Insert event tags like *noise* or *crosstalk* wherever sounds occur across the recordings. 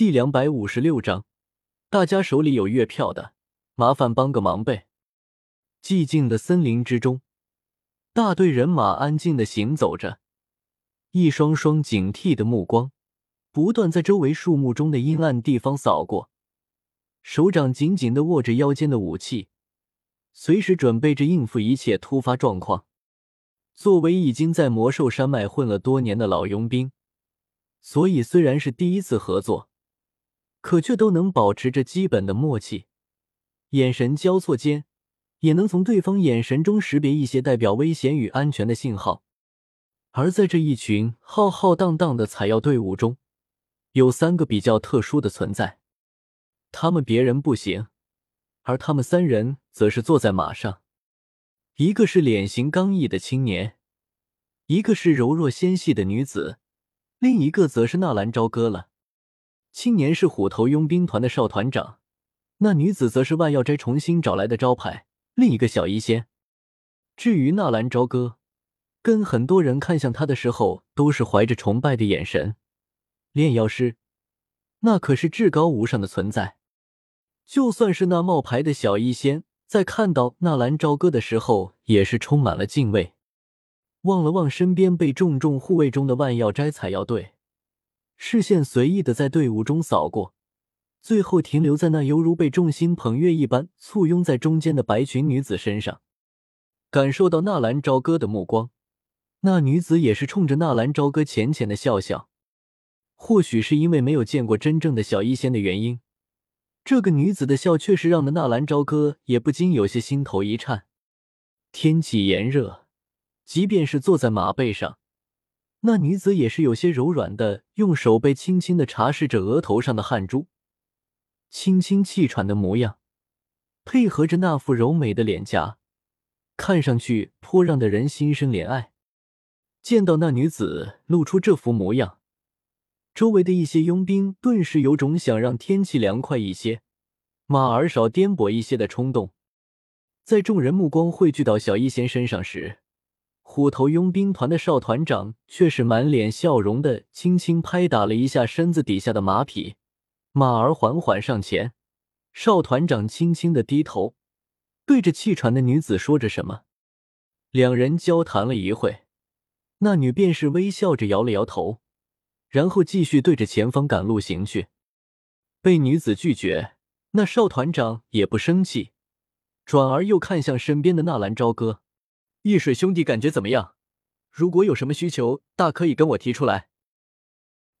第两百五十六章，大家手里有月票的，麻烦帮个忙呗。寂静的森林之中，大队人马安静的行走着，一双双警惕的目光不断在周围树木中的阴暗地方扫过，手掌紧紧的握着腰间的武器，随时准备着应付一切突发状况。作为已经在魔兽山脉混了多年的老佣兵，所以虽然是第一次合作，可却都能保持着基本的默契，眼神交错间。也能从对方眼神中识别一些代表危险与安全的信号，而在这一群浩浩荡荡的采药队伍中，有三个比较特殊的存在。他们别人不行，而他们三人则是坐在马上，一个是脸型刚毅的青年，一个是柔弱纤细的女子，另一个则是纳兰朝歌了。青年是虎头佣兵团的少团长，那女子则是万药斋重新找来的招牌。另一个小医仙，至于纳兰朝歌，跟很多人看向他的时候都是怀着崇拜的眼神。炼药师，那可是至高无上的存在。就算是那冒牌的小医仙，在看到纳兰朝歌的时候，也是充满了敬畏。望了望身边被重重护卫中的万药斋采药队，视线随意的在队伍中扫过。最后停留在那犹如被众星捧月一般簇拥在中间的白裙女子身上，感受到纳兰朝歌的目光，那女子也是冲着纳兰朝歌浅浅的笑笑。或许是因为没有见过真正的小医仙的原因，这个女子的笑确实让的纳兰朝歌也不禁有些心头一颤。天气炎热，即便是坐在马背上，那女子也是有些柔软的，用手背轻轻的擦拭着额头上的汗珠。轻轻气喘的模样，配合着那副柔美的脸颊，看上去颇让的人心生怜爱。见到那女子露出这副模样，周围的一些佣兵顿时有种想让天气凉快一些、马儿少颠簸一些的冲动。在众人目光汇聚到小医仙身上时，虎头佣兵团的少团长却是满脸笑容的，轻轻拍打了一下身子底下的马匹。马儿缓缓上前，少团长轻轻的低头，对着气喘的女子说着什么。两人交谈了一会，那女便是微笑着摇了摇头，然后继续对着前方赶路行去。被女子拒绝，那少团长也不生气，转而又看向身边的纳兰朝歌：“易水兄弟感觉怎么样？如果有什么需求，大可以跟我提出来。”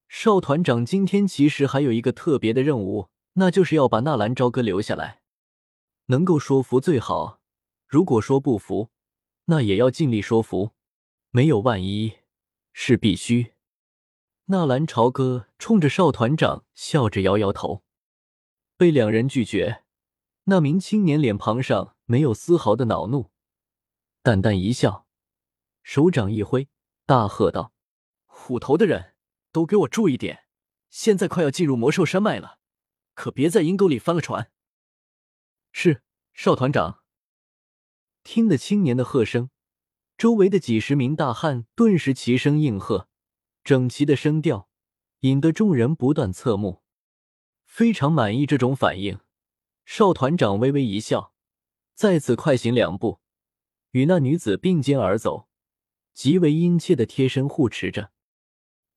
少团长今天其实还有一个特别的任务，那就是要把纳兰朝歌留下来。能够说服最好，如果说不服，那也要尽力说服。没有万一，是必须。纳兰朝歌冲着少团长笑着摇摇头，被两人拒绝。那名青年脸庞上没有丝毫的恼怒，淡淡一笑，手掌一挥，大喝道：“虎头的人！”都给我注意点！现在快要进入魔兽山脉了，可别在阴沟里翻了船。是少团长。听得青年的喝声，周围的几十名大汉顿时齐声应和，整齐的声调引得众人不断侧目。非常满意这种反应，少团长微微一笑，再次快行两步，与那女子并肩而走，极为殷切的贴身护持着。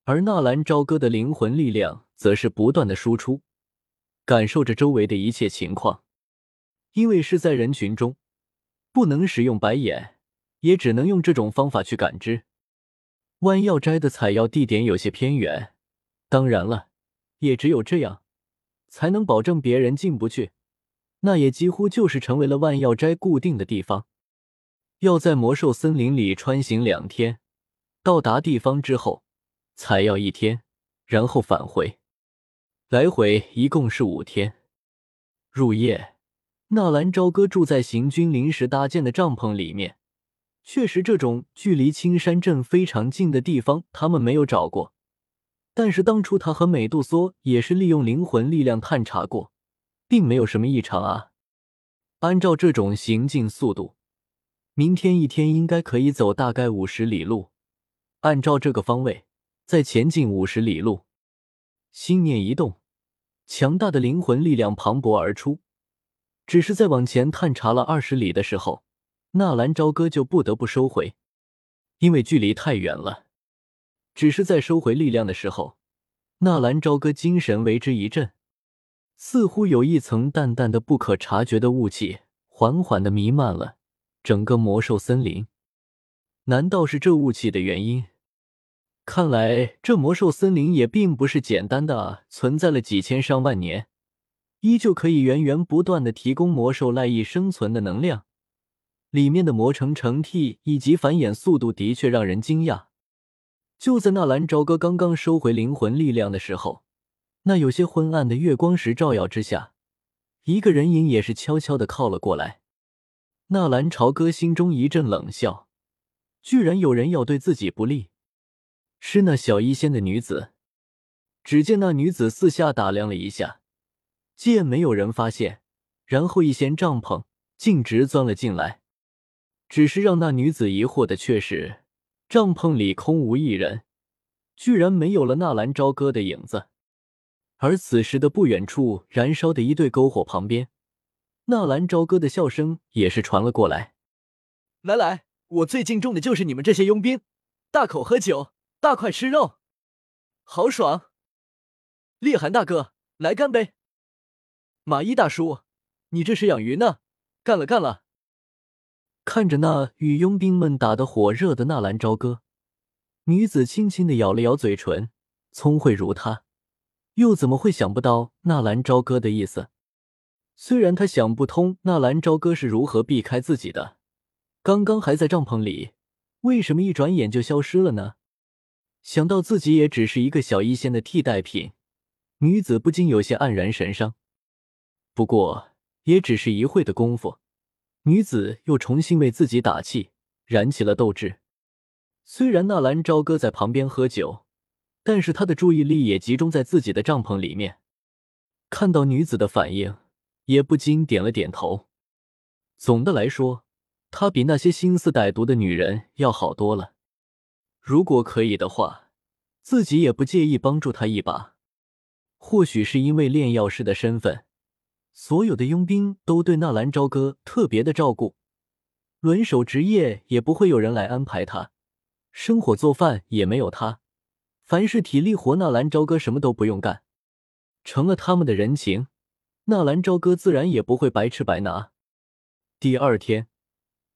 而纳兰朝歌的灵魂力量则是不断的输出，感受着周围的一切情况。因为是在人群中，不能使用白眼，也只能用这种方法去感知。弯药斋的采药地点有些偏远，当然了，也只有这样，才能保证别人进不去。那也几乎就是成为了万药斋固定的地方。要在魔兽森林里穿行两天，到达地方之后。采药一天，然后返回，来回一共是五天。入夜，纳兰朝歌住在行军临时搭建的帐篷里面。确实，这种距离青山镇非常近的地方，他们没有找过。但是当初他和美杜莎也是利用灵魂力量探查过，并没有什么异常啊。按照这种行进速度，明天一天应该可以走大概五十里路。按照这个方位。再前进五十里路，心念一动，强大的灵魂力量磅礴而出。只是在往前探查了二十里的时候，纳兰朝歌就不得不收回，因为距离太远了。只是在收回力量的时候，纳兰朝歌精神为之一振，似乎有一层淡淡的、不可察觉的雾气缓缓的弥漫了整个魔兽森林。难道是这雾气的原因？看来这魔兽森林也并不是简单的存在了几千上万年。依旧可以源源不断的提供魔兽赖以生存的能量，里面的魔成成替以及繁衍速度的确让人惊讶。就在纳兰朝歌刚刚收回灵魂力量的时候，那有些昏暗的月光石照耀之下，一个人影也是悄悄的靠了过来。纳兰朝歌心中一阵冷笑，居然有人要对自己不利，是那小医仙的女子。只见那女子四下打量了一下。见没有人发现，然后一掀帐篷，径直钻了进来。只是让那女子疑惑的却是，帐篷里空无一人，居然没有了纳兰朝歌的影子。而此时的不远处，燃烧的一对篝火旁边，纳兰朝歌的笑声也是传了过来：“来来，我最敬重的就是你们这些佣兵，大口喝酒，大块吃肉，豪爽！厉寒大哥，来干杯！”马一大叔，你这是养鱼呢？干了干了！看着那与佣兵们打得火热的纳兰朝歌，女子轻轻的咬了咬嘴唇。聪慧如她，又怎么会想不到纳兰朝歌的意思？虽然他想不通纳兰朝歌是如何避开自己的，刚刚还在帐篷里，为什么一转眼就消失了呢？想到自己也只是一个小医仙的替代品，女子不禁有些黯然神伤。不过也只是一会的功夫，女子又重新为自己打气，燃起了斗志。虽然纳兰朝歌在旁边喝酒，但是他的注意力也集中在自己的帐篷里面。看到女子的反应，也不禁点了点头。总的来说，她比那些心思歹毒的女人要好多了。如果可以的话，自己也不介意帮助她一把。或许是因为炼药师的身份。所有的佣兵都对纳兰朝歌特别的照顾，轮守职业也不会有人来安排他，生火做饭也没有他，凡是体力活，纳兰朝歌什么都不用干，成了他们的人情，纳兰朝歌自然也不会白吃白拿。第二天，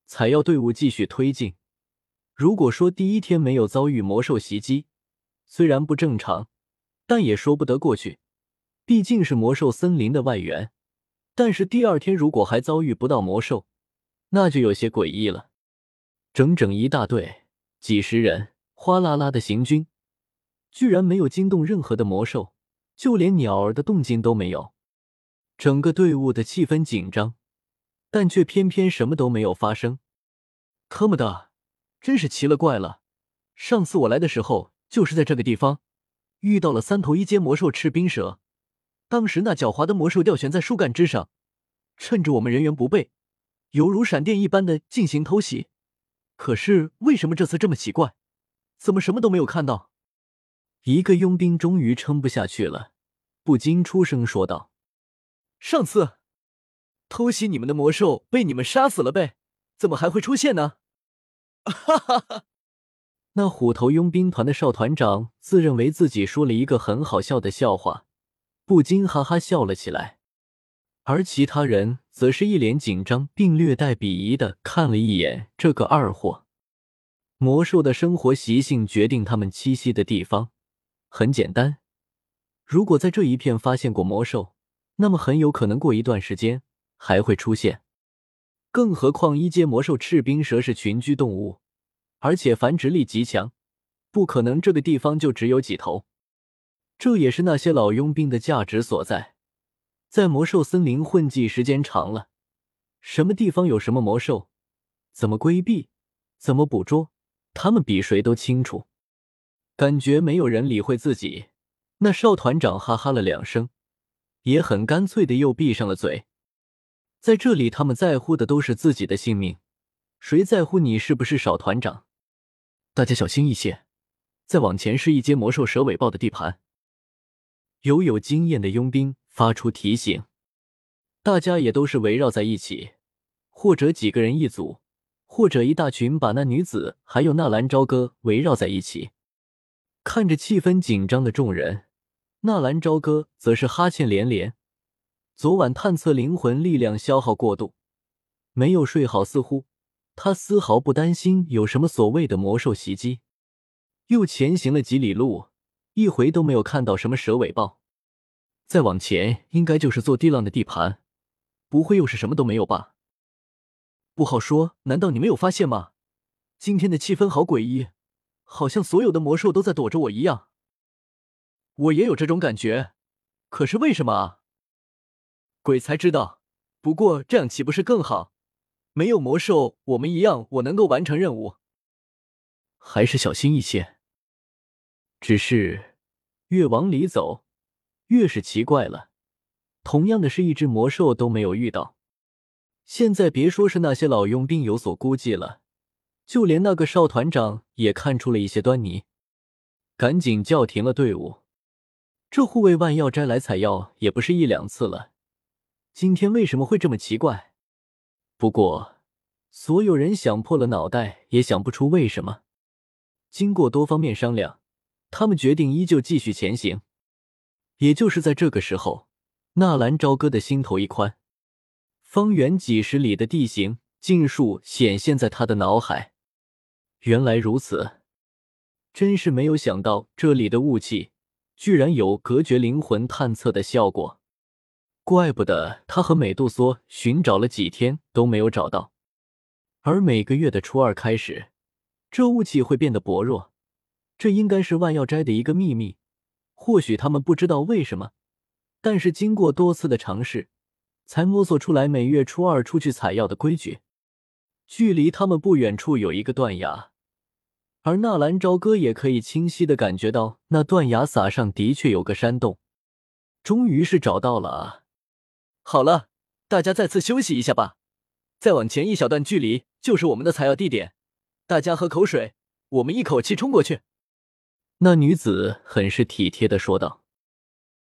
采药队伍继续推进。如果说第一天没有遭遇魔兽袭击，虽然不正常，但也说不得过去，毕竟是魔兽森林的外援。但是第二天如果还遭遇不到魔兽，那就有些诡异了。整整一大队，几十人，哗啦啦的行军，居然没有惊动任何的魔兽，就连鸟儿的动静都没有。整个队伍的气氛紧张，但却偏偏什么都没有发生。特么的，真是奇了怪了！上次我来的时候，就是在这个地方遇到了三头一阶魔兽赤冰蛇。当时那狡猾的魔兽吊悬在树干之上，趁着我们人员不备，犹如闪电一般的进行偷袭。可是为什么这次这么奇怪？怎么什么都没有看到？一个佣兵终于撑不下去了，不禁出声说道：“上次偷袭你们的魔兽被你们杀死了呗，怎么还会出现呢？” *laughs* 哈哈哈！那虎头佣兵团的少团长自认为自己说了一个很好笑的笑话。不禁哈哈笑了起来，而其他人则是一脸紧张，并略带鄙夷的看了一眼这个二货。魔兽的生活习性决定他们栖息的地方，很简单。如果在这一片发现过魔兽，那么很有可能过一段时间还会出现。更何况一阶魔兽赤冰蛇是群居动物，而且繁殖力极强，不可能这个地方就只有几头。这也是那些老佣兵的价值所在，在魔兽森林混迹时间长了，什么地方有什么魔兽，怎么规避，怎么捕捉，他们比谁都清楚。感觉没有人理会自己，那少团长哈哈了两声，也很干脆的又闭上了嘴。在这里，他们在乎的都是自己的性命，谁在乎你是不是少团长？大家小心一些，再往前是一阶魔兽蛇尾豹的地盘。有有经验的佣兵发出提醒。大家也都是围绕在一起，或者几个人一组，或者一大群，把那女子还有纳兰朝歌围绕在一起。看着气氛紧张的众人，纳兰朝歌则是哈欠连连。昨晚探测灵魂力量消耗过度，没有睡好，似乎他丝毫不担心有什么所谓的魔兽袭击。又前行了几里路，一回都没有看到什么蛇尾豹。再往前，应该就是做地浪的地盘，不会又是什么都没有吧？不好说。难道你没有发现吗？今天的气氛好诡异，好像所有的魔兽都在躲着我一样。我也有这种感觉，可是为什么啊？鬼才知道，不过这样岂不是更好？没有魔兽，我们一样，我能够完成任务。还是小心一些。只是越往里走，越是奇怪了。同样的是一只魔兽都没有遇到。现在别说是那些老佣兵有所估计了，就连那个少团长也看出了一些端倪，赶紧叫停了队伍。这护卫万药斋来采药也不是一两次了。今天为什么会这么奇怪？不过，所有人想破了脑袋也想不出为什么。经过多方面商量，他们决定依旧继续前行。也就是在这个时候，纳兰朝歌的心头一宽，方圆几十里的地形尽数显现在他的脑海。原来如此，真是没有想到这里的雾气居然有隔绝灵魂探测的效果。怪不得他和美杜莎寻找了几天都没有找到，而每个月的初二开始，这雾气会变得薄弱。这应该是万药斋的一个秘密，或许他们不知道为什么，但是经过多次的尝试，才摸索出来每月初二出去采药的规矩。距离他们不远处有一个断崖，而纳兰朝歌也可以清晰的感觉到那断崖撒上的确有个山洞。终于是找到了啊！好了，大家再次休息一下吧。再往前一小段距离就是我们的采药地点，大家喝口水，我们一口气冲过去。那女子很是体贴的说道。